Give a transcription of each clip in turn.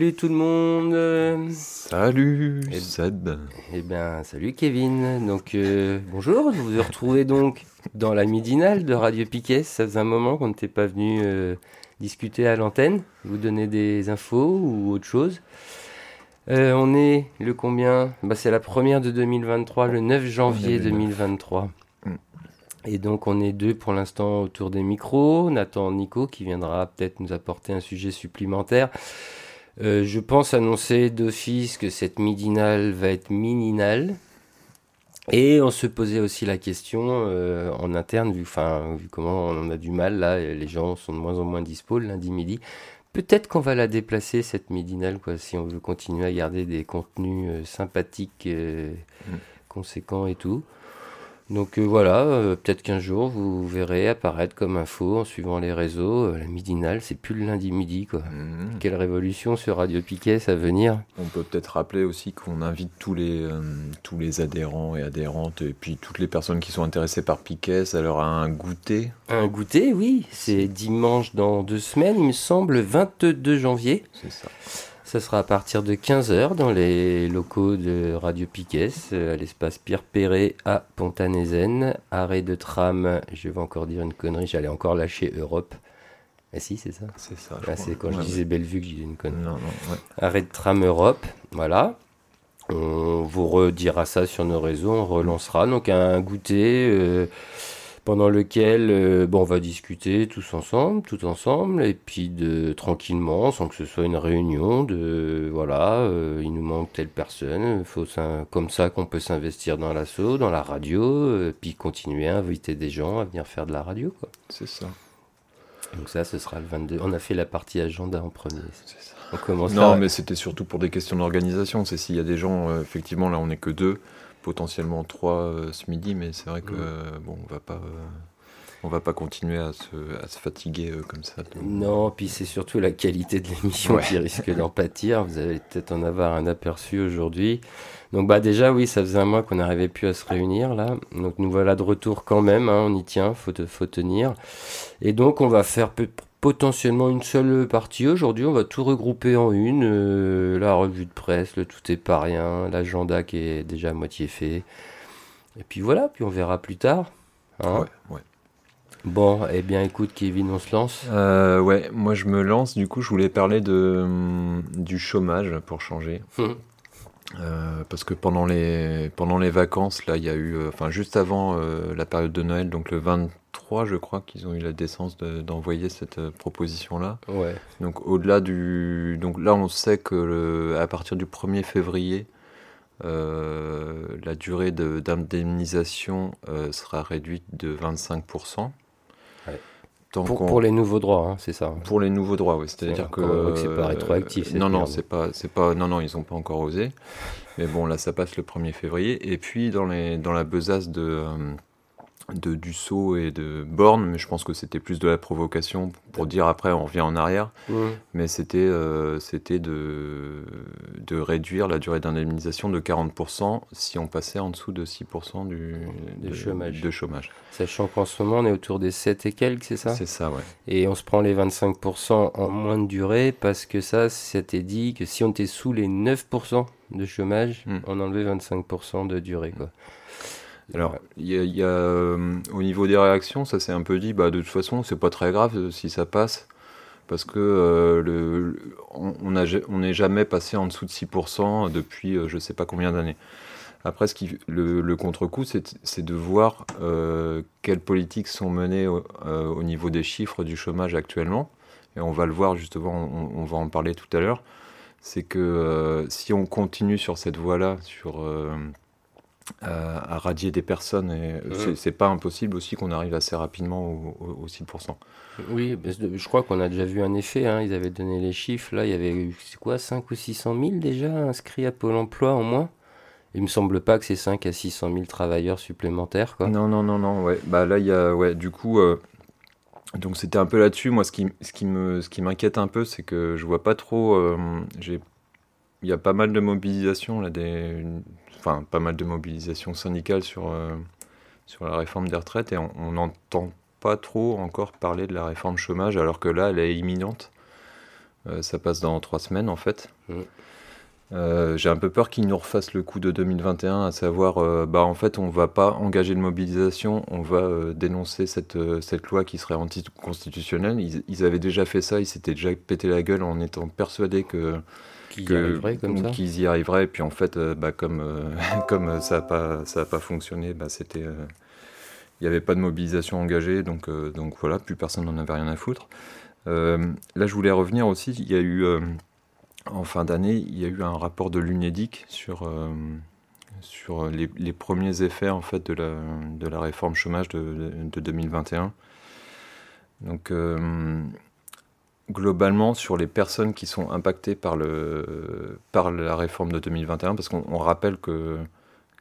Salut tout le monde Salut Eh- Zed Eh bien, salut Kevin. Donc, euh, bonjour, vous vous retrouvez donc dans la midinale de Radio Piquet. Ça faisait un moment qu'on n'était pas venu euh, discuter à l'antenne, vous donner des infos ou autre chose. Euh, on est le combien? Bah, C'est la première de 2023, le 9 janvier On est le 9. 2023. Mm. Et donc, on est deux pour l'instant autour des micros. Nathan Nico qui viendra peut-être nous apporter un sujet supplémentaire. Euh, je pense annoncer d'office que cette midinale va être mininale. Et on se posait aussi la question euh, en interne, vu, enfin, vu comment on a du mal, là, les gens sont de moins en moins dispo le lundi midi. Peut-être qu'on va la déplacer, cette midinale, quoi, si on veut continuer à garder des contenus euh, sympathiques, Mm. conséquents et tout. Donc euh, voilà, euh, peut-être qu'un jour vous verrez apparaître comme info en suivant les réseaux. euh, la midinale, c'est plus le lundi midi, quoi. Mhm. Quelle révolution sur Radio Piquet à venir. On peut peut-être rappeler aussi qu'on invite tous les, tous les adhérents et adhérentes et puis toutes les personnes qui sont intéressées par Piquet à leur un goûter. Un goûter, oui, c'est dimanche dans deux semaines, il me semble, le 22 janvier. C'est ça. Ça sera à partir de 15h dans les locaux de Radio Piquet, euh, à l'espace Pierre Perret à Pontanezen. Arrêt de tram, je vais encore dire une connerie, j'allais encore lâcher Europe. Ah si, c'est ça. C'est ça. Ah, c'est quand je Ouais, disais Bellevue que j'ai dit une ouais. connerie. Non, non, ouais. Arrêt de tram Europe, voilà. On vous redira ça sur nos réseaux, on relancera. Donc un goûter euh, pendant lequel euh, bon, on va discuter tous ensemble, tout ensemble, et puis de tranquillement, sans que ce soit une réunion, de voilà, euh, il nous manque telle personne, faut comme ça qu'on peut s'investir dans l'assaut, dans la radio, euh, puis continuer à inviter des gens à venir faire de la radio. Quoi. C'est ça. Donc ça, ce sera le 22. On a fait la partie agenda en premier. C'est ça. On commence Non, à- mais c'était surtout pour des questions d'organisation. C'est s'il y a des gens, euh, effectivement, là on n'est que deux, potentiellement trois euh, ce midi, mais c'est vrai que euh, bon, on va pas, euh, on va pas continuer à se, à se fatiguer euh, comme ça. Non, puis c'est surtout la qualité de l'émission Ouais. qui risque d'en pâtir. Vous allez peut-être en avoir un aperçu aujourd'hui. Donc bah déjà oui, ça faisait un mois qu'on n'arrivait plus à se réunir là. Donc nous voilà de retour quand même, hein, on y tient, faut, te- faut tenir. Et donc on va faire peut- potentiellement une seule partie aujourd'hui. On va tout regrouper en une. euh, la revue de presse, le tout est pas rien, l'agenda qui est déjà à moitié fait. Et puis voilà, puis on verra plus tard. hein. Ouais, ouais. Bon, eh bien écoute Kevin, on se lance. Euh, ouais, moi je me lance. Du coup, je voulais parler de, hum, du chômage pour changer. Hum. Euh, parce que pendant les, pendant les vacances, là, il y a eu, enfin, juste avant la période de Noël, donc le 23, je crois qu'ils ont eu la décence de- d'envoyer cette euh, proposition-là. Ouais. Donc, au-delà du. Donc là, on sait que le- à partir du 1er février, euh, la durée de- d'indemnisation euh, sera réduite de 25%. Ouais. Tant Pour, les nouveaux droits, hein, c'est ça. pour les nouveaux droits, oui. C'est-à-dire C'est que. c'est pas rétroactif, Non, non, c'est pas, c'est pas. Non, non, ils ont pas encore osé. Mais bon, là, ça passe le 1er février. Et puis, dans, les, dans la besace de, de Dussault et de Borne, mais je pense que c'était plus de la provocation pour dire après, on revient en arrière. Mmh. Mais c'était, euh, c'était de, de réduire la durée d'indemnisation de 40% si on passait en dessous de 6% du, De chômage. de chômage. Sachant qu'en ce moment, on est autour des 7 et quelques, c'est ça? C'est ça, ouais. Et on se prend les 25% en moins de durée parce que ça, c'était dit que si on était sous les 9% de chômage, Mm. on enlevait 25% de durée. Quoi. Alors, y y a, euh, au niveau des réactions, ça s'est un peu dit, bah, de toute façon, c'est pas très grave euh, si ça passe, parce que euh, on n'est jamais passé en dessous de 6% depuis euh, je sais pas combien d'années. Après, ce qui, le, contre-coup, c'est de voir quelles politiques sont menées au, au niveau des chiffres du chômage actuellement. Et on va le voir justement, on va en parler tout à l'heure. c'est que si on continue sur cette voie-là, sur à, radier des personnes. Et mmh. c'est pas impossible aussi qu'on arrive assez rapidement au, 6%. Oui, je crois qu'on a déjà vu un effet. Hein. Ils avaient donné les chiffres. Là, il y avait quoi, 5 ou 600 000 déjà inscrits à Pôle emploi en moins? Il me semble pas que c'est 5 à 600 000 travailleurs supplémentaires. Quoi. Non, non, non, non. Ouais. Bah, là, il y a. Ouais, du coup. Euh, donc c'était un peu là-dessus. Moi, ce qui, ce qui me, ce qui m'inquiète un peu, c'est que je vois pas trop. Euh, j'ai, il y a pas mal de mobilisation là, des, enfin pas mal de mobilisation syndicale sur, euh, sur la réforme des retraites et on n'entend pas trop encore parler de la réforme chômage alors que là elle est imminente. Euh, ça passe dans trois semaines en fait. Euh, j'ai un peu peur qu'ils nous refassent le coup de 2021, à savoir, bah en fait, on va pas engager de mobilisation, on va dénoncer cette, cette loi qui serait anticonstitutionnelle. Ils, ils avaient déjà fait ça, ils s'étaient déjà pété la gueule en étant persuadés que qu'ils y arriveraient comme ça Qu'ils y arriveraient, et puis en fait, euh, bah, comme, euh, comme ça n'a pas, ça a pas fonctionné, bah, c'était... Euh, il n'y avait pas de mobilisation engagée, donc, donc voilà, plus personne n'en avait rien à foutre. là, je voulais revenir aussi, il y a eu, en fin d'année, il y a eu un rapport de l'UNEDIC sur, sur les, les, premiers effets en fait, de, la, de la réforme chômage de, de 2021. Donc globalement sur les personnes qui sont impactées par, le, par la réforme de 2021, parce qu'on rappelle que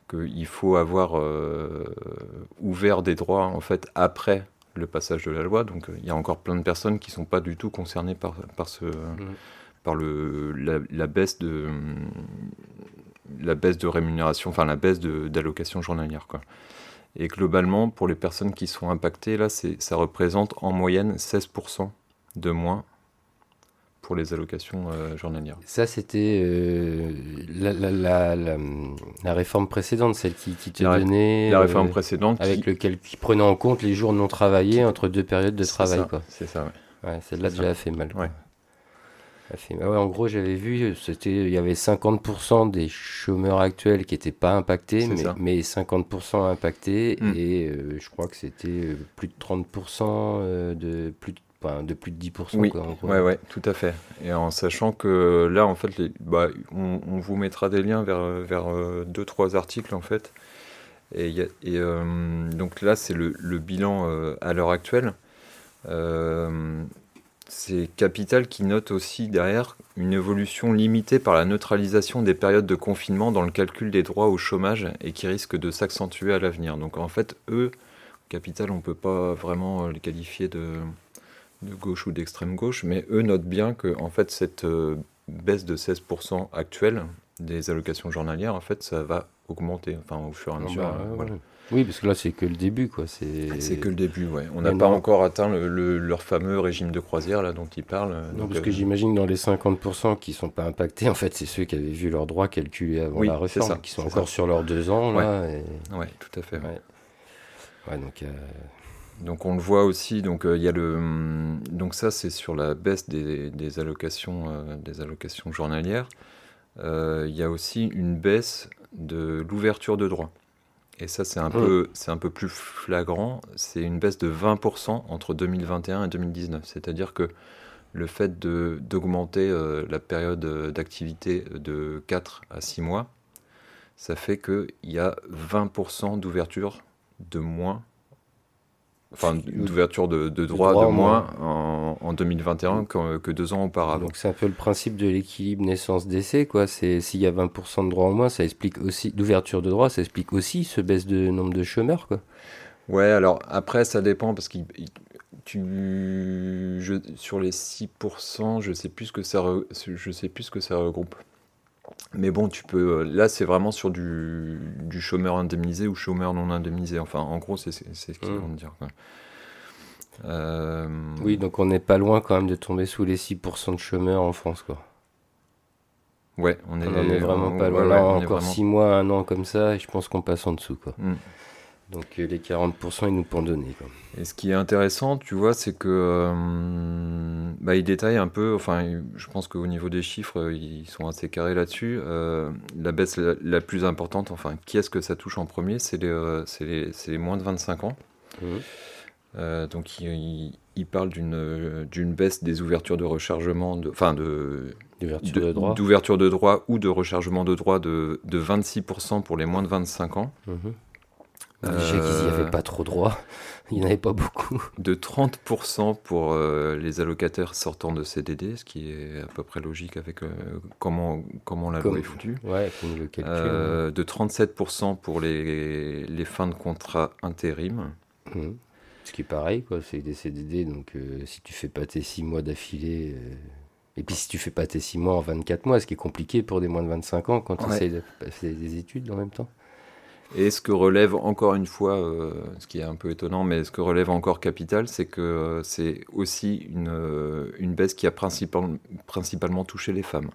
qu'il faut avoir euh, ouvert des droits en fait après le passage de la loi. Donc il y a encore plein de personnes qui ne sont pas du tout concernées par, par, ce, mmh. par le, la, baisse de, la baisse de rémunération, enfin la baisse d'allocation journalière. Quoi. Et globalement, pour les personnes qui sont impactées, là, ça représente en moyenne 16% de moins pour les allocations euh, journalières. Ça, c'était euh, la, la, la, réforme précédente, celle qui, qui te donnait. La réforme euh, précédente. Avec qui... lequel qui prenait en compte les jours non travaillés entre deux périodes de travail. C'est ça, ouais. ouais Celle-là, déjà, a fait mal. Ouais. Fait... Ouais, en gros, j'avais vu, c'était, il y avait 50% des chômeurs actuels qui n'étaient pas impactés, mais, mais, 50% impactés, hmm. et je crois que c'était plus de 30% de plus de de plus de 10%. Oui, ouais, ouais, tout à fait. Et en sachant que là, en fait, les, bah, on, vous mettra des liens vers, vers euh, deux, trois articles, en fait. Et, et euh, donc là, c'est le, le, bilan euh, à l'heure actuelle. c'est Capital qui note aussi derrière une évolution limitée par la neutralisation des périodes de confinement dans le calcul des droits au chômage et qui risque de s'accentuer à l'avenir. Donc en fait, eux, Capital, on ne peut pas vraiment les qualifier de, de gauche ou d'extrême gauche, mais eux notent bien que en fait cette euh, baisse de 16% actuelle des allocations journalières, en fait, ça va augmenter, enfin au fur et à mesure. Bah, oui, parce que là, c'est que le début, quoi. C'est que le début, ouais. On n'a pas encore atteint le, leur fameux régime de croisière là dont ils parlent. Non, parce que euh, j'imagine dans les 50% qui sont pas impactés, en fait, c'est ceux qui avaient vu leurs droits calculés avant la réforme, qui sont encore sur leurs deux ans là. Ouais, tout à fait. Ouais, donc. Euh, donc on le voit aussi, donc euh, il y a le, hum, donc ça c'est sur la baisse des, allocations, euh, des allocations journalières. Euh, il y a aussi une baisse de l'ouverture de droits. Et ça c'est un, peu, c'est un peu plus flagrant, c'est une baisse de 20% entre 2021 et 2019. C'est-à-dire que le fait d'augmenter la période d'activité de 4 à 6 mois, ça fait qu'il y a 20% d'ouverture de moins enfin d'ouverture de, de droits de moins en, en 2021 que, que, deux ans auparavant. Donc c'est un peu le principe de l'équilibre naissance-décès, quoi. C'est s'il y a 20% de droits en moins, ça explique aussi d'ouverture de droits, ça explique aussi ce baisse de nombre de chômeurs, quoi. Ouais, alors après ça dépend parce que tu, sur les 6%, je sais plus ce que ça, je sais plus ce que ça regroupe. Mais bon, tu peux. Euh, là, c'est vraiment sur du, du, chômeur indemnisé ou chômeur non indemnisé. Enfin, en gros, c'est ce qu'ils mmh. vont dire. Euh, oui, donc on n'est pas loin quand même de tomber sous les 6% de chômeurs en France, quoi. Ouais, on est, on est vraiment pas loin. encore 6 mois, un an comme ça, et je pense qu'on passe en dessous, quoi. Mmh. Donc euh, les 40%, ils nous pourront donner. Quoi. Et ce qui est intéressant, tu vois, c'est que euh, bah, il détaille un peu, enfin, je pense qu'au niveau des chiffres, euh, ils sont assez carrés là-dessus. la baisse la, plus importante, enfin, qui est-ce que ça touche en premier? C'est les, les, les, moins de 25 ans. Mmh. donc il, il parle d'une baisse des ouvertures de rechargement, enfin de, d'ouverture de, droit. d'ouverture de droit ou de rechargement de droit de, de 26% pour les moins de 25 ans. Mhm. Déjà qu'ils n'y avaient pas trop droit, il n'y en avait pas beaucoup. De 30% pour euh, les allocataires sortant de CDD, ce qui est à peu près logique avec euh, comment, comment la loi est foutue. Ouais, comme le calcul. Euh, de 37% pour les, les fins de contrat intérim. Mhm. Ce qui est pareil, quoi. C'est des CDD, donc si tu fais pas tes 6 mois d'affilée. Et puis si tu fais pas tes 6 mois en 24 mois, ce qui est compliqué pour des moins de 25 ans quand tu Ouais. essayes de passer des études en même temps. Et ce que relève encore une fois, euh, ce qui est un peu étonnant, mais ce que relève encore Capital, c'est que euh, c'est aussi une, euh, une baisse qui a principal- principalement touché les femmes.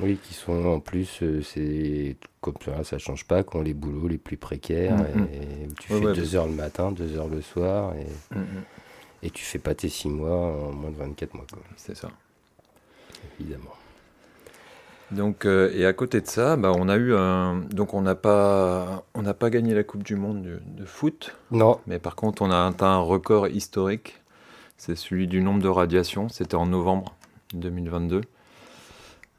Oui, qui sont en plus, c'est comme ça, ça change pas, qui ont les boulots les plus précaires, Mhm. et, où tu Ouais, fais ouais, 2 parce- heures le matin, 2 heures le soir, et, et tu fais pas tes 6 mois en moins de 24 mois, C'est ça. évidemment. Donc, euh, et à côté de ça, bah, on a eu un. Donc, on n'a pas, on n'a pas gagné la Coupe du Monde de, de foot, Non, mais par contre, on a atteint un record historique. C'est celui du nombre de radiations. C'était en novembre 2022.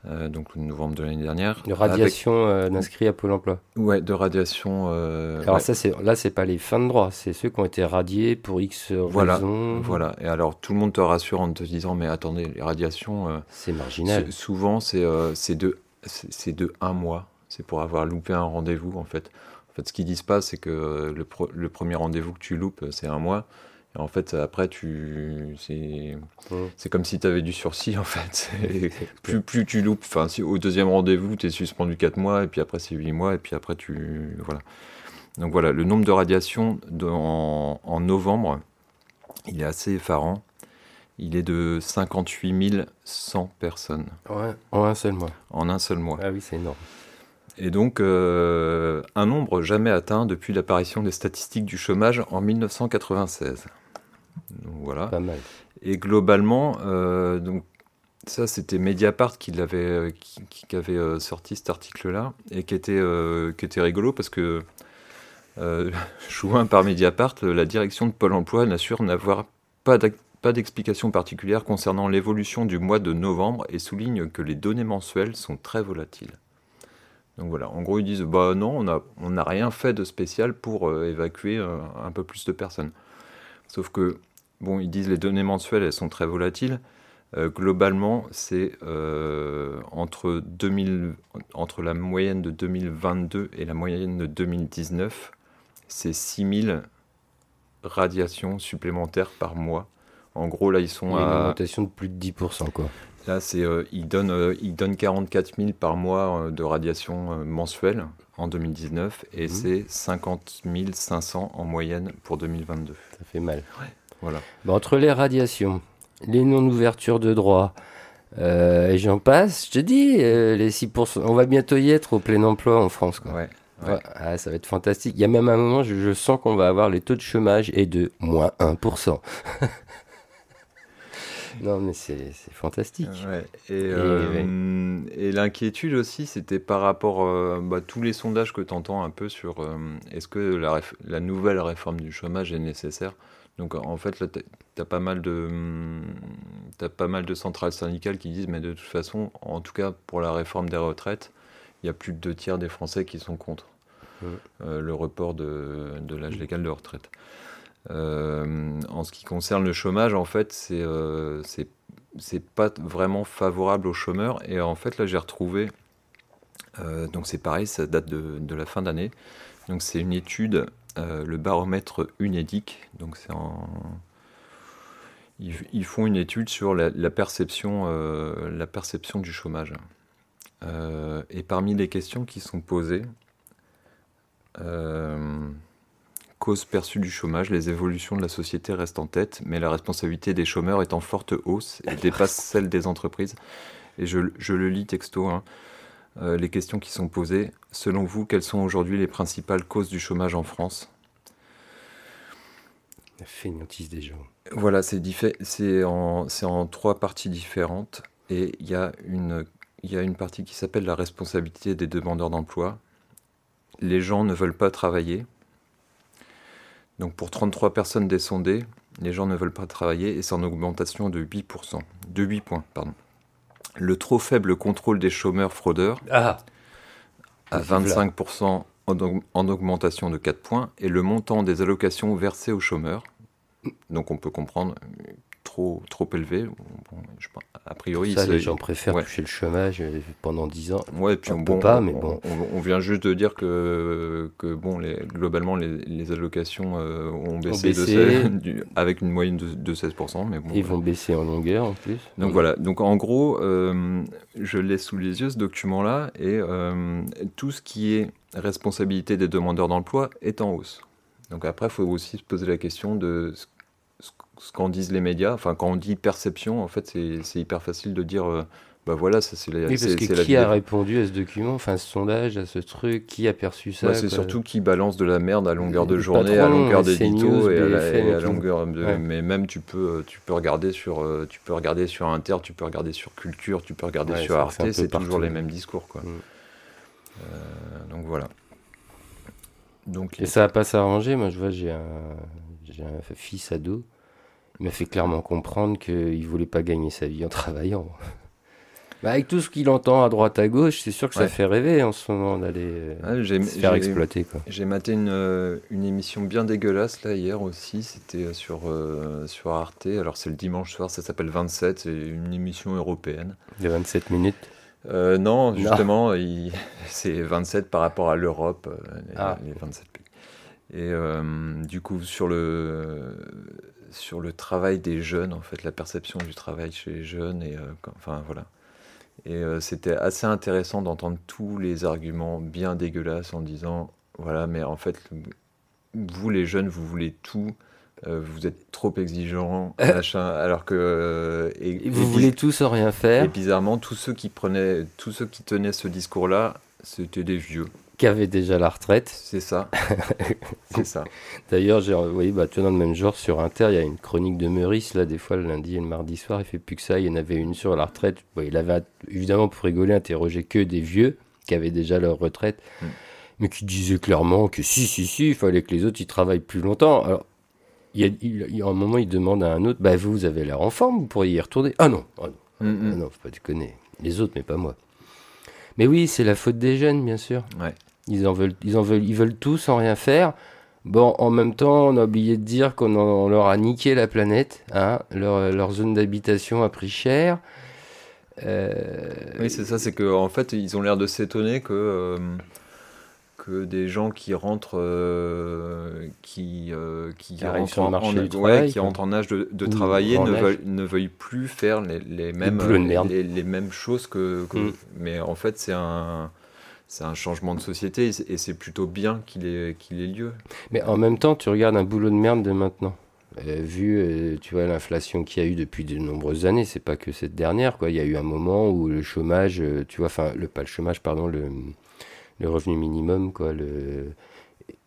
Euh, donc, le novembre de l'année dernière. de radiation euh, d'inscrits à Pôle emploi. Avec- ouais, de radiation. euh, Alors ouais. ça, c'est là, c'est pas les fins de droit, c'est ceux qui ont été radiés pour X Voilà, raisons. Voilà, et alors tout le monde te rassure en te disant mais attendez, les radiations, euh, C'est marginal. souvent c'est c'est de, c'est de un mois, c'est pour avoir loupé un rendez-vous en fait. En fait, ce qu'ils disent pas, c'est que le, pro- le premier rendez-vous que tu loupes, c'est un mois. En fait, après, tu, c'est, Mm. c'est comme si tu avais du sursis en fait. Plus, plus tu loupes, enfin, si au deuxième rendez-vous, tu es suspendu 4 mois, et puis après, c'est 8 mois, et puis après, tu. Voilà. Donc voilà, le nombre de radiations de- en, en novembre, il est assez effarant. Il est de 58 100 personnes Ouais, en un seul mois. en un seul mois. Ah oui, c'est énorme. Et donc, euh, un nombre jamais atteint depuis l'apparition des statistiques du chômage en 1996. Donc voilà. Pas mal. Et globalement, euh, donc ça c'était Mediapart qui l'avait euh, qui, qui avait euh, sorti cet article-là et qui était euh, qui était rigolo parce que euh, par Mediapart, la direction de Pôle Emploi n'assure n'avoir pas d'explication particulière concernant l'évolution du mois de novembre et souligne que les données mensuelles sont très volatiles. Donc voilà, en gros ils disent bah non, on n'a on rien fait de spécial pour euh, évacuer euh, un peu plus de personnes. Sauf que Bon, ils disent les données mensuelles, elles sont très volatiles. Euh, globalement, c'est euh, entre, 2000 entre la moyenne de 2022 et la moyenne de 2019, c'est 6000 radiations supplémentaires par mois. En gros, là, ils Il sont a une à. augmentation de plus de 10%, quoi. Là, c'est, euh, ils, donnent, euh, ils donnent 44 000 par mois euh, de radiation euh, mensuelle en 2019 et Mhm. c'est 50 500 en moyenne pour 2022. Ça fait mal. Voilà. Entre les radiations, les non-ouvertures de droit, euh, et j'en passe, je te dis, euh, les 6%, on va bientôt y être au plein emploi en France. Quoi. Ouais. Ouais, ah, ça va être fantastique. Il y a même un moment, je, je sens qu'on va avoir les taux de chômage et de moins 1%. non, mais c'est fantastique. Et, euh, et l'inquiétude aussi, c'était par rapport euh, bah, tous les sondages que tu entends un peu sur est-ce que la, la nouvelle réforme du chômage est nécessaire? Donc en fait, là, tu as, pas mal de t'as pas mal de centrales syndicales qui disent mais de toute façon, en tout cas pour la réforme des retraites, il y a plus de deux tiers des Français qui sont contre Ouais. euh, le report de, de l'âge légal de retraite. Euh, en ce qui concerne le chômage, en fait, c'est euh, c'est pas vraiment favorable aux chômeurs. Et en fait, là, j'ai retrouvé. euh, donc, c'est pareil, ça date de, de la fin d'année. Donc, c'est une étude, euh, le baromètre UNEDIC. Donc, c'est en. Ils, font une étude sur la, perception, euh, la perception du chômage. Euh, et parmi les questions qui sont posées, cause perçue du chômage, les évolutions de la société restent en tête, mais la responsabilité des chômeurs est en forte hausse et dépasse celle des entreprises. Et je, je le lis texto. hein. Euh, les questions qui sont posées. Selon vous, quelles sont aujourd'hui les principales causes du chômage en France? La fainéantise des gens. Voilà, c'est en, trois parties différentes. Et il y, a une- il y a une partie qui s'appelle la responsabilité des demandeurs d'emploi. Les gens ne veulent pas travailler. Donc pour 33 personnes descendées, Les gens ne veulent pas travailler et c'est en augmentation de 8%. De 8 points, pardon. Le trop faible contrôle des chômeurs fraudeurs Ah, à 25% en, aug- en augmentation de 4 points et le montant des allocations versées aux chômeurs. Donc on peut comprendre trop, trop élevé. Bon, je a priori, ça, les gens préfèrent ouais. toucher le chômage euh, pendant 10 ans. Ouais, puis On bon, peut pas, mais on, bon. on- on vient juste de dire que, que bon, les, globalement, les, les allocations euh, ont baissé, de baissé. 16 du- avec une moyenne de, de 16%. Mais bon, Ils voilà. vont baisser en longueur en plus. Donc voilà, donc en gros, euh, je l'ai sous les yeux ce document-là, et euh, tout ce qui est responsabilité des demandeurs d'emploi est en hausse. Donc après, il faut aussi se poser la question de ce, qu'en disent les médias. Enfin, quand on dit perception, en fait, c'est hyper facile de dire, euh, bah voilà, ça c'est la, Oui, parce que qui a répondu à ce document, enfin ce sondage, à ce truc, qui a perçu ça Ouais, c'est surtout qui balance de la merde à longueur de journée, à longueur d'édito et et et à longueur de. Ouais. Mais même tu peux, tu peux regarder sur, euh, tu peux regarder sur Inter, tu peux regarder sur Culture, tu peux regarder Ouais, sur Arte, c'est toujours les mêmes discours, quoi. Mm. Euh, donc voilà. Donc Et ça va pas s'arranger. Moi, je vois, j'ai un, j'ai un fils ado. Il m'a fait clairement comprendre qu'il voulait pas gagner sa vie en travaillant. Bah, avec tout ce qu'il entend à droite à gauche, c'est sûr que ça Ouais. fait rêver en ce moment d'aller euh, Ouais, se faire exploiter. Quoi. J'ai maté une, euh, une émission bien dégueulasse là hier aussi, c'était euh, sur, euh, sur Arte, alors c'est le dimanche soir, ça s'appelle 27, c'est une émission européenne. De 27 minutes. Euh, non, Non. justement, c'est 27 par rapport à l'Europe, les, Ah. les 27 pays. Et euh, du coup, sur le, sur le travail des jeunes, en fait, la perception du travail chez les jeunes, et, euh, quand- enfin voilà. Et euh, c'était assez intéressant d'entendre tous les arguments bien dégueulasses en disant, voilà, mais en fait, vous les jeunes, vous voulez tout. euh, vous êtes trop exigeants, machin, alors que euh, et- Et vous et voulez tout sans rien faire, et bizarrement, tous ceux qui prenaient, tous ceux qui tenaient ce discours-là, c'était des vieux. Qui avait déjà la retraite. C'est ça. c'est ça. D'ailleurs, j'ai envoyé, bah, dans le même genre, sur Inter, il y a une chronique de Meurice, là, des fois, le lundi et le mardi soir, il fait plus que ça. Il y en avait une sur la retraite. Bon, il avait, évidemment, pour rigoler, interrogé que des vieux qui avaient déjà leur retraite, Mm. mais qui disaient clairement que si, si, si, il fallait que les autres, ils travaillent plus longtemps. Alors, il y a, il- il y a un moment, il demande à un autre, bah, vous, vous avez l'air en forme, vous pourriez y retourner. Ah non, ah non, Mm, ah mm. non, faut pas déconner. Les autres, mais pas moi. Mais oui, c'est la faute des jeunes, bien sûr. Ouais. Ils en veulent, ils en veulent, ils veulent tout sans rien faire. Bon, en même temps, on a oublié de dire qu'on leur a niqué la planète. Hein leur, leur zone d'habitation a pris cher. Euh, Oui, c'est ça. C'est que en fait, ils ont l'air de s'étonner que euh, que des gens qui rentrent, euh, qui qui rentrent en- marché en, du ouais, travail, qui rentrent en âge de, travailler, ne âge. veulent, ne veuillent plus faire les, les mêmes les mêmes choses que. que- Mm. Mais en fait, c'est un c'est un changement de société et c'est- plutôt bien qu'il ait qu'il ait lieu. Mais en même temps, tu regardes un boulot de merde de maintenant. Euh, vu, euh, tu vois, l'inflation qu'il y a eu depuis de nombreuses années, c'est pas que cette dernière, quoi. Il y a eu un moment où le chômage, euh, tu vois, enfin, le, pas le chômage, pardon, le, le revenu minimum, quoi, le,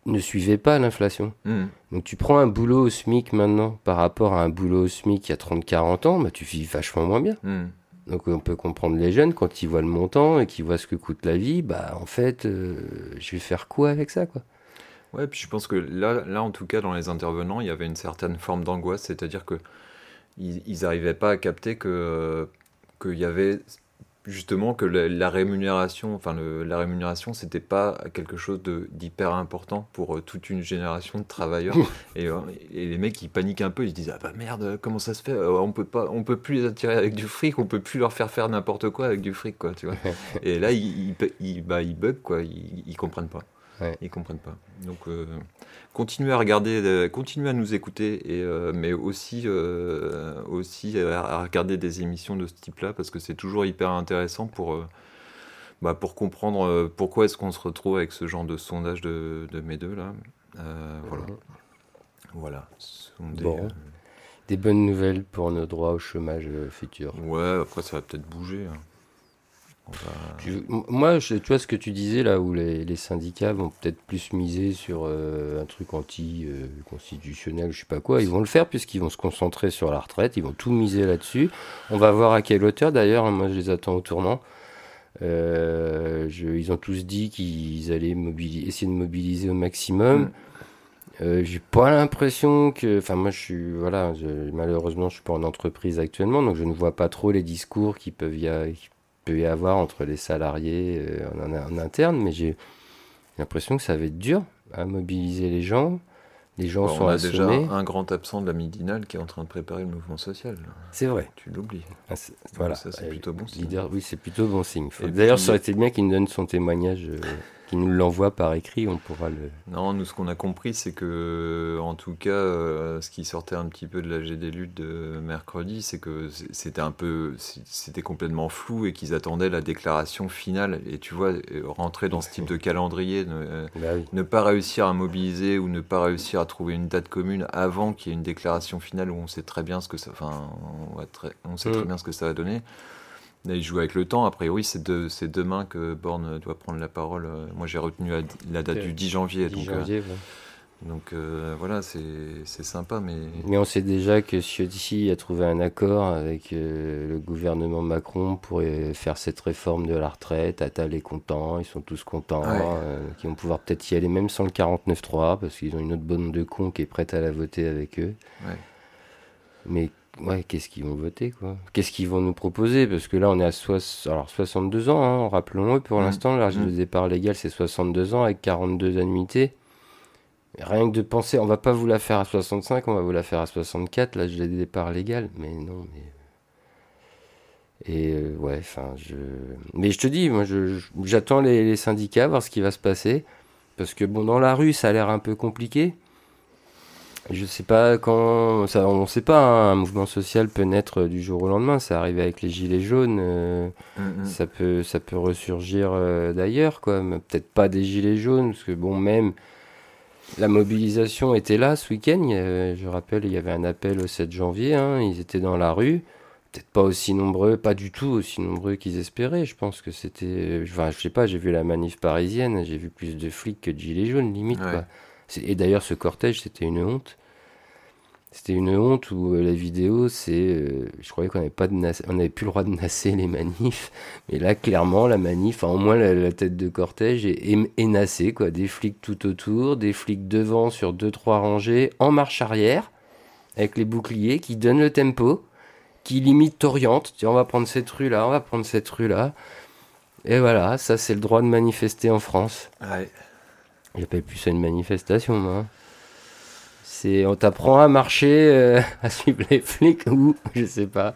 ne suivait pas l'inflation. Mm. Donc tu prends un boulot au SMIC maintenant par rapport à un boulot au SMIC il y a 30-40 ans, bah, tu vis vachement moins bien. Mm. Donc on peut comprendre les jeunes quand ils voient le montant et qu'ils voient ce que coûte la vie, bah en fait, euh, je vais faire quoi avec ça quoi? Ouais, puis je pense que là, là, en tout cas, dans les intervenants, il y avait une certaine forme d'angoisse, c'est-à-dire que ils, ils arrivaient pas à capter que qu'il y avait justement que la, la rémunération, enfin le- la rémunération, c'était pas quelque chose de d'hyper important pour euh, toute une génération de travailleurs. et, euh, et les mecs, ils paniquent un peu, ils se disent ah bah merde, comment ça se fait Euh, On peut pas, on peut plus les attirer avec du fric, on peut plus leur faire faire n'importe quoi avec du fric, quoi, tu vois. et là, ils, ils, ils- bah, ils bug, quoi, ils, ils comprennent pas. Ouais. Ils comprennent pas. Donc, euh, continuez à regarder, euh, continuez à nous écouter, et, euh, mais aussi, aussi à, regarder des émissions de ce type-là, parce que c'est toujours hyper intéressant pour, bah, pour comprendre pourquoi est-ce qu'on se retrouve avec ce genre de sondage de, de mes deux là. Voilà. Voilà. Des, Bon. Des bonnes nouvelles pour nos droits au chômage futur. ouais, après ça va peut-être bouger. hein. Va- Tu- moi, je- tu vois ce que tu disais là, où les, les syndicats vont peut-être plus miser sur euh, un truc anti-constitutionnel, je sais pas quoi. Ils vont le faire puisqu'ils vont se concentrer sur la retraite, ils vont tout miser là-dessus. On va voir à quelle hauteur d'ailleurs, hein, moi je les attends au tournant. Euh, je- ils ont tous dit qu'ils allaient essayer de mobiliser au maximum. Mm. Euh, j'ai pas l'impression que. Enfin, moi, je suis. Voilà, malheureusement, je suis pas en entreprise actuellement, donc je ne vois pas trop les discours qui peuvent y, peut y avoir entre les salariés euh, en, en, interne, mais j'ai l'impression que ça va être dur à mobiliser les gens. Les gens sont On a déjà un grand absent de la Midinale qui est en train de préparer le mouvement social. C'est vrai. Tu l'oublies. Ah, voilà. Ça, c'est plutôt bon signe. oui, c'est plutôt bon signe. D'ailleurs, ça aurait été bien qu'il nous donne son témoignage. Euh, qui nous l'envoie par écrit, on pourra le. Non, nous, ce qu'on a compris, c'est que, en tout cas, euh, ce qui sortait un petit peu de la GD Lutte de mercredi, c'est que c'était un peu, c'était complètement flou et qu'ils attendaient la déclaration finale. Et tu vois, euh, rentrer dans ce type de calendrier, ne, euh, bah pas réussir à mobiliser ou ne pas réussir à trouver une date commune avant qu'il y ait une déclaration finale où on sait très bien ce que ça, enfin, on, sait très bien ce que ça va donner il joue avec le temps. A priori, c'est de, demain que Borne doit prendre la parole. Euh, moi, j'ai retenu la, date du 10 janvier. donc, euh, donc euh, voilà, c'est sympa. Mais... mais on sait déjà que Ciotti a trouvé un accord avec le gouvernement Macron pour faire cette réforme de la retraite. Attal est content, ils sont tous contents. qui vont pouvoir peut-être y aller même sans le 49-3 parce qu'ils ont une autre bonne de con qui est prête à la voter avec eux. Mais ouais, qu'est-ce qu'ils vont voter, quoi Qu'est-ce qu'ils vont nous proposer? Parce que là, on est à alors, 62 ans, hein, rappelons-le, pour mm. l'instant, l'âge de mm. départ légal, c'est 62 ans avec 42 annuités. Rien que de penser, on va pas vous la faire à 65, on va vous la faire à 64, l'âge de départ légal. Mais non, mais. Et euh, ouais, enfin, je. Mais je te dis, moi, j'attends les, les syndicats, voir ce qui va se passer. Parce que, bon, dans la rue, ça a l'air un peu compliqué. Je sais pas quand. Ça, on ne sait pas, hein, un mouvement social peut naître du jour au lendemain. Ça arrive avec les gilets jaunes. Euh, mm, mm. Ça, peut, ça peut ressurgir euh, d'ailleurs, quoi. Peut-être pas des gilets jaunes, parce que bon, même la mobilisation était là ce week-end. Je rappelle, il y avait un appel au 7 janvier. Hein, ils étaient dans la rue. Peut-être pas aussi nombreux, pas du tout aussi nombreux qu'ils espéraient. Je pense que c'était. Enfin, je sais pas, j'ai vu la manif parisienne. J'ai vu plus de flics que de gilets jaunes, limite, quoi. Et d'ailleurs, ce cortège, c'était une honte. C'était une honte où euh, la vidéo, c'est. Euh, je croyais qu'on n'avait pas plus le droit de nasser les manifs. Mais là, clairement, la manif, au moins la, tête de cortège est, est, nassée, quoi. Des flics tout autour, des flics devant sur deux, trois rangées, en marche arrière, avec les boucliers qui donnent le tempo, qui limite t'orientent. Tu on va prendre cette rue-là, on va prendre cette rue-là. Et voilà, ça, c'est le droit de manifester en France. Ouais. J'appelle plus ça une manifestation, moi. C'est, on t'apprend à marcher, euh, à suivre les flics ou je sais pas.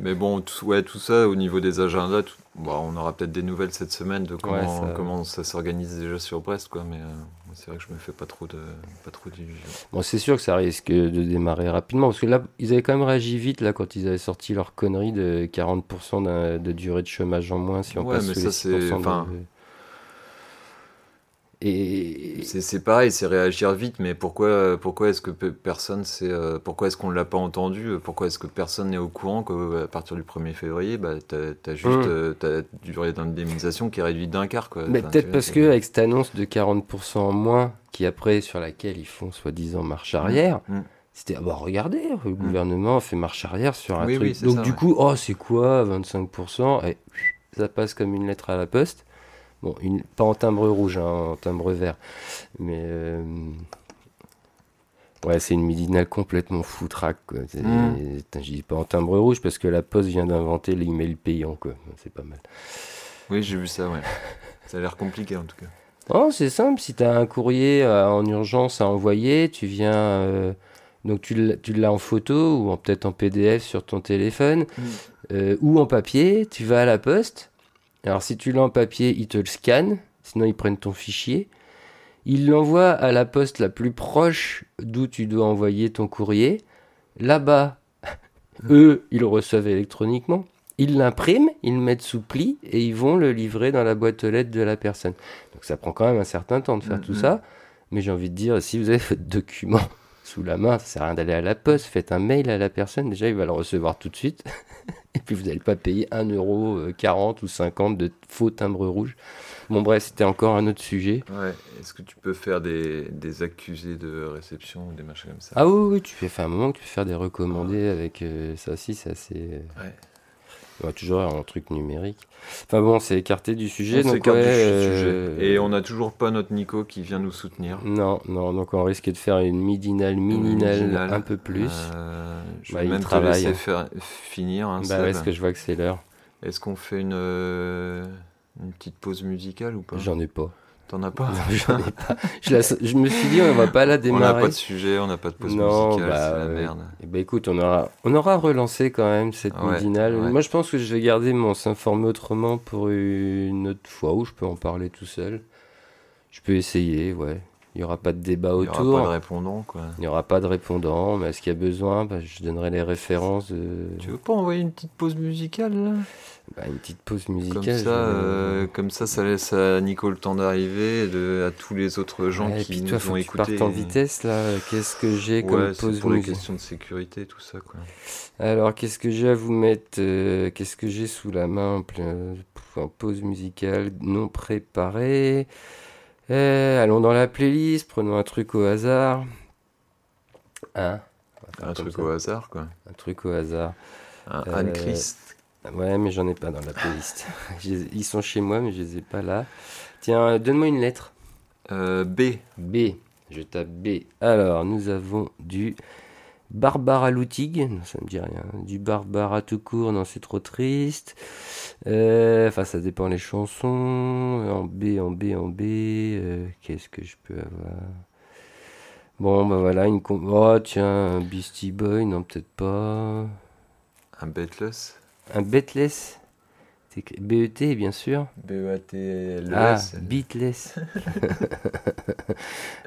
Mais bon, tout, ouais, tout ça au niveau des agendas, on aura peut-être des nouvelles cette semaine de comment, ça... comment ça s'organise déjà sur Brest, quoi. Mais euh, c'est vrai que je me fais pas trop de pas trop d'illusions. Bon, c'est sûr que ça risque de démarrer rapidement parce que là, ils avaient quand même réagi vite là quand ils avaient sorti leur connerie de 40% de durée de chômage en moins si on ouais, passe mais ça, c'est, c'est pareil, c'est réagir vite, mais pourquoi, pourquoi est-ce que personne sait, euh, pourquoi est-ce qu'on ne l'a pas entendu, pourquoi est-ce que personne n'est au courant qu'à partir du 1er février, bah, tu as, juste mmh. euh, as durée d'indemnisation qui est réduite d'un quart. Quoi. Mais peut-être parce que avec cette annonce de 40% en moins, qui après sur laquelle ils font soi-disant marche arrière, mmh. c'était ah bah regardez, le mmh. gouvernement fait marche arrière sur un truc. Donc du coup, oh c'est quoi 25% et ça passe comme une lettre à la poste. Bon, une, pas en timbre rouge, hein, en timbre vert. Mais. Euh, ouais, c'est une midinale complètement foutraque. Quoi. Mm. Je dis pas en timbre rouge parce que la Poste vient d'inventer l'email payant. Quoi. C'est pas mal. Oui, j'ai vu ça, ouais. ça a l'air compliqué en tout cas. Oh, c'est simple. Si tu as un courrier euh, en urgence à envoyer, tu viens. Euh, donc tu l'as en photo ou peut-être en PDF sur ton téléphone mm. ou en papier. Tu vas à la poste alors si tu l'as en papier, ils te le scannent, sinon ils prennent ton fichier. Ils l'envoient à la poste la plus proche d'où tu dois envoyer ton courrier. Là-bas, eux, ils le reçoivent électroniquement. Ils l'impriment, ils le mettent sous pli et ils vont le livrer dans la boîte aux lettres de la personne. Donc ça prend quand même un certain temps de faire tout mm-hmm. ça. Mais j'ai envie de dire, si vous avez votre document sous la main, ça sert à rien d'aller à la poste. Faites un mail à la personne, déjà il va le recevoir tout de suite. et puis vous n'allez pas payer 1,40€ ou 50 de faux timbres rouges. Bon bref, c'était encore un autre sujet. Ouais. Est-ce que tu peux faire des, des, accusés de réception ou des machins comme ça? Ah oui, oui, tu fais un moment que tu peux faire des recommandés avec euh, ça aussi, c'est assez... Ouais. Aura toujours un truc numérique. Enfin bon, c'est écarté du sujet. On donc s'écarte du ouais, sujet. euh, Et on n'a toujours pas notre Nico qui vient nous soutenir. Non, non, donc on risque de faire une midinale, mininale Midinale. un peu plus. Euh, je Bah, vais même te laisser faire, finir. hein, bah ouais, parce que je vois que c'est l'heure. Est-ce qu'on fait une, euh, une petite pause musicale ou pas? J'en ai pas. T'en as pas Non, j'en ai pas. Je, la- je me suis dit, on va pas la On n'a démarrer. pas de sujet, on n'a pas de pause Non, musicale, bah, c'est la merde. Eh ben écoute, on aura, on aura relancé quand même cette Ouais, midinale. ouais. Moi, je pense que je vais garder mon s'informer autrement pour une autre fois où je peux en parler tout seul. Je peux essayer, ouais. Il n'y aura pas de débat Il n'y aura autour. pas de répondant, quoi. Il n'y aura pas de répondant, mais est-ce qu'il y a besoin? Bah, Je donnerai les références. De... Tu veux pas envoyer une petite pause musicale, là? Bah, une petite pause Comme musicale. ça, je- euh, comme ça, ça laisse à Nico le temps d'arriver, et à tous les autres gens Ouais, et qui puis nous toi, ont faut que tu partes en vitesse là. Qu'est-ce que j'ai comme Ouais, pause pour les musicale? questions de sécurité, tout ça, quoi. Alors, qu'est-ce que j'ai à vous mettre euh, Qu'est-ce que j'ai sous la main en pause musicale non préparée? Euh, Allons dans la playlist, prenons un truc au hasard. Hein Un truc ça. au hasard, quoi. Un truc au hasard. Un Euh, Anne-Christ. Ouais, mais j'en ai pas dans la playlist. Ils sont chez moi, mais je les ai pas là. Tiens, donne-moi une lettre. Euh, B. B. Je tape B. Alors, nous avons du Barbara Loutig. Non, ça me dit rien. Du Barbara tout court. Non, c'est trop triste. Euh, Enfin, ça dépend les chansons. En B, en B, en B. euh, Qu'est-ce que je peux avoir? Bon, bah voilà. Une Oh, tiens, un Beastie Boy. Non, peut-être pas. Un Betless. Un Betless. B-E-T, bien sûr. B-E-A-T-L-E-S. Ah, Beatless.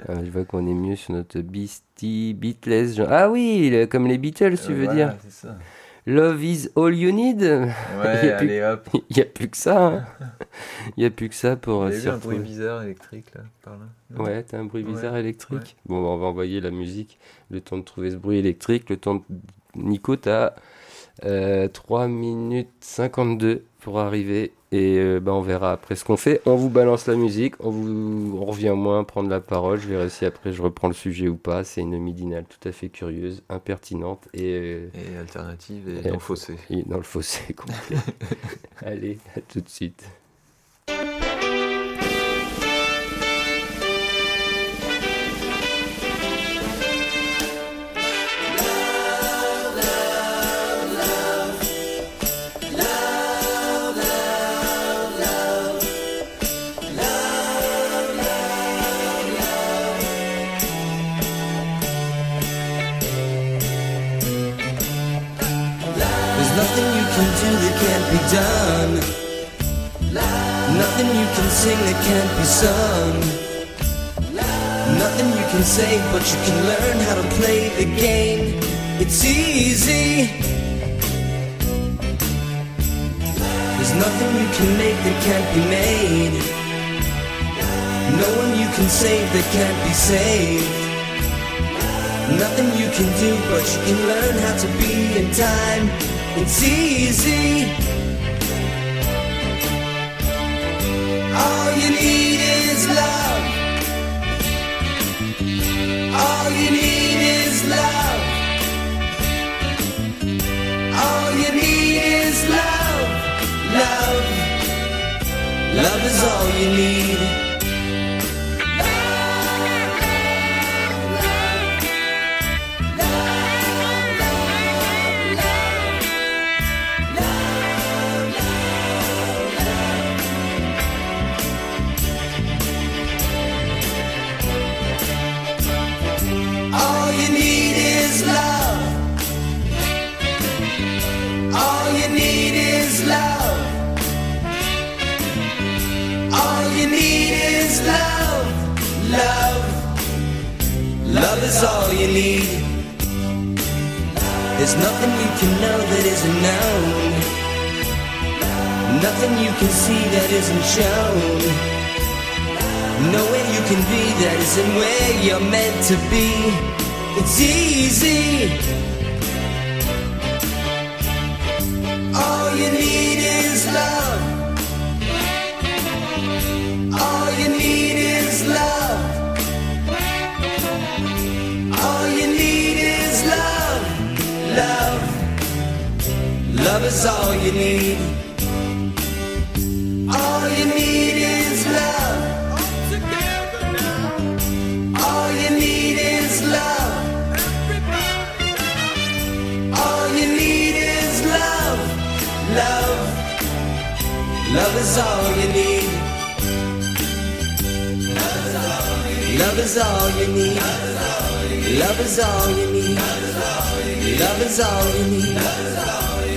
Ah, je vois qu'on est mieux sur notre Beastie, Beatless. genre- Ah oui, le- comme les Beatles, tu veux dire. c'est ça. Love is all you need. Ouais, Il y a plus- allez hop. Il n'y a plus que ça. hein. Il n'y a plus que ça pour euh, s'y vu un bruit bizarre électrique, là, par là? Non? Ouais, t'as un bruit Ouais, bizarre électrique. Bon, bah, on va envoyer la musique. Le temps de trouver ce bruit électrique. Le temps de... Nico, t'as euh, 3 minutes 52 pour arriver. Et euh, bah, on verra après ce qu'on fait. On vous balance la musique. On, vous... on revient moins prendre la parole. Je verrai si après je reprends le sujet ou pas. C'est une midinale tout à fait curieuse, impertinente et, euh, Et alternative et Et- dans le fossé. et dans le fossé complet. Allez, à tout de suite. That can't be sung. Nothing you can say, but you can learn how to play the game. It's easy. There's nothing you can make that can't be made. No one you can save that can't be saved. Nothing you can do, but you can learn how to be in time. It's easy. Love. All you need is love. All you need Love is all you need. There's nothing you can know that isn't known. Nothing you can see that isn't shown. Nowhere you can be that isn't where you're meant to be. It's easy. All you need is All you need is love. Love. Love is all you need. All you need is love. All you need is love. All you need Love is love. Love. Love is all you need. Love is all you need.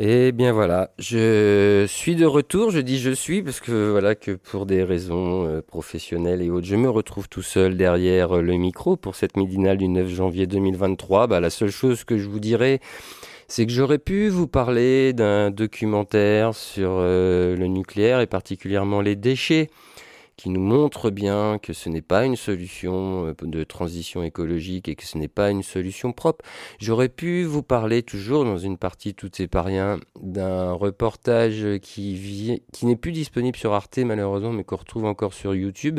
Et bien voilà, je suis de retour, je dis je suis parce que voilà que pour des raisons euh, professionnelles et autres, je me retrouve tout seul derrière euh, le micro pour cette midinale du 9 janvier 2023. Bah, la seule chose que je vous dirais, c'est que j'aurais pu vous parler d'un documentaire sur euh, le nucléaire et particulièrement les déchets qui nous montre bien que ce n'est pas une solution euh, de transition écologique et que ce n'est pas une solution propre. J'aurais pu vous parler toujours dans une partie Tout c'est pas rien d'un reportage qui, qui n'est plus disponible sur Arte malheureusement mais qu'on retrouve encore sur YouTube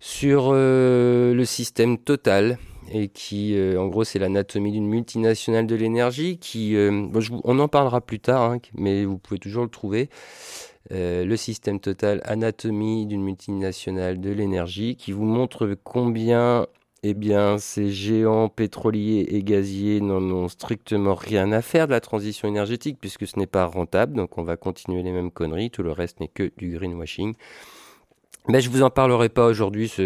sur euh, le système total et qui euh, en gros c'est l'anatomie d'une multinationale de l'énergie qui on en parlera plus tard hein, mais vous pouvez toujours le trouver euh, le système total anatomie d'une multinationale de l'énergie qui vous montre combien eh ces géants pétroliers et gaziers n'en ont strictement rien à faire de la transition énergétique puisque ce n'est pas rentable. Donc on va continuer les mêmes conneries. Tout le reste n'est que du greenwashing. Mais je vous en parlerai pas aujourd'hui. Ça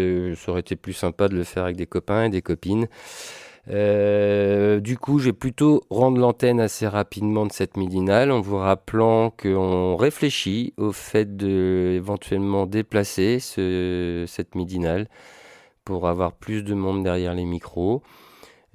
aurait été plus sympa de le faire avec des copains et des copines. Euh, du coup, je vais plutôt rendre l'antenne assez rapidement de cette midinale en vous rappelant qu'on réfléchit au fait de éventuellement déplacer ce- cette midinale pour avoir plus de monde derrière les micros.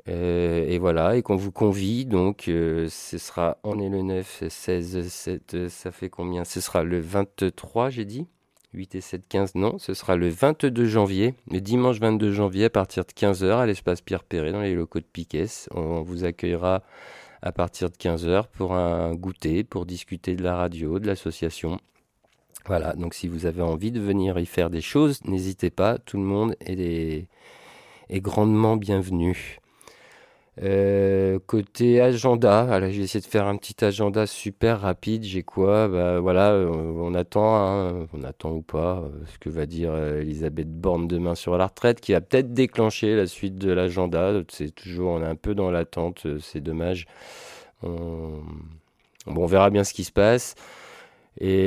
Euh, et voilà, et qu'on vous convie, donc euh, ce sera, on est le 9, 16, 7, euh, ça fait combien? Ce sera le 23, j'ai dit? 8 et 7, 15, non, ce sera le 22 janvier, le dimanche 22 janvier à partir de 15h à l'espace Pierre Perret dans les locaux de Piquet. On vous accueillera à partir de 15h pour un goûter, pour discuter de la radio, de l'association. Voilà, donc si vous avez envie de venir y faire des choses, n'hésitez pas, tout le monde est, grandement bienvenu. Euh, côté agenda, j'ai essayé de faire un petit agenda super rapide. J'ai quoi? Bah voilà, euh, on attend, hein, on attend ou pas, euh, ce que va dire Elisabeth Borne demain sur la retraite, qui a peut-être déclenché la suite de l'agenda. C'est toujours, on est un peu dans l'attente, c'est dommage. On... Bon, on verra bien ce qui se passe. Et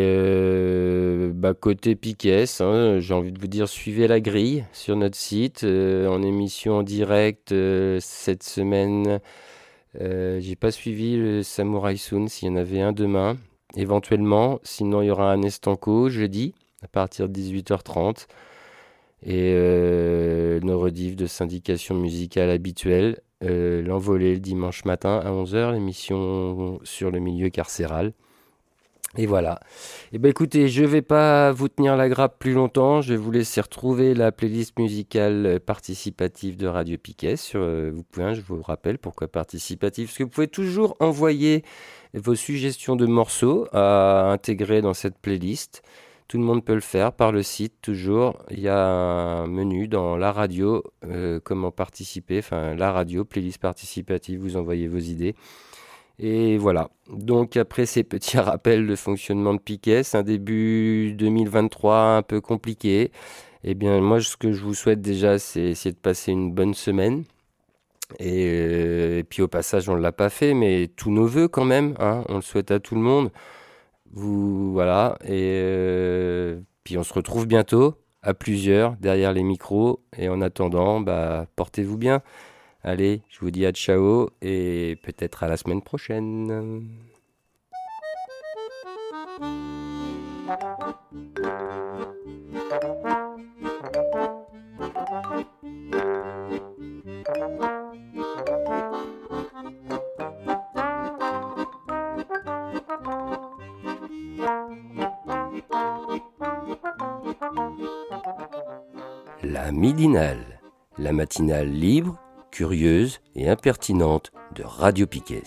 bah, côté Piquet, hein, j'ai envie de vous dire, suivez la grille sur notre site, euh, en émission en direct euh, cette semaine. Euh, j'ai pas suivi le Samurai Soon, s'il y en avait un demain, éventuellement. Sinon, il y aura un Estanco jeudi à partir de 18h30 et nos rediffs de syndication musicale habituelle. Euh, L'envolée le dimanche matin à 11h, l'émission sur le milieu carcéral. Et voilà. Et ben écoutez, je vais pas vous tenir la grappe plus longtemps. Je vais vous laisser retrouver la playlist musicale euh, participative de Radio Piquet. Sur, euh, vous pouvez, hein, je vous rappelle pourquoi participative, parce que vous pouvez toujours envoyer vos suggestions de morceaux à intégrer dans cette playlist. Tout le monde peut le faire par le site, toujours. Il y a un menu dans la radio, euh, comment participer, enfin la radio, playlist participative, vous envoyez vos idées. Et voilà. Donc après ces petits rappels de fonctionnement de Piquet, un début 2023 un peu compliqué. Eh bien moi ce que je vous souhaite déjà c'est essayer de passer une bonne semaine. Et, euh, puis au passage on ne l'a pas fait, mais tous nos voeux quand même, hein, on le souhaite à tout le monde. Vous voilà et euh, Puis on se retrouve bientôt à plusieurs derrière les micros. Et en attendant, bah, portez-vous bien. Allez, je vous dis à ciao et peut-être à la semaine prochaine. La midinale, la matinale libre, curieuse et impertinente de Radio Piquet.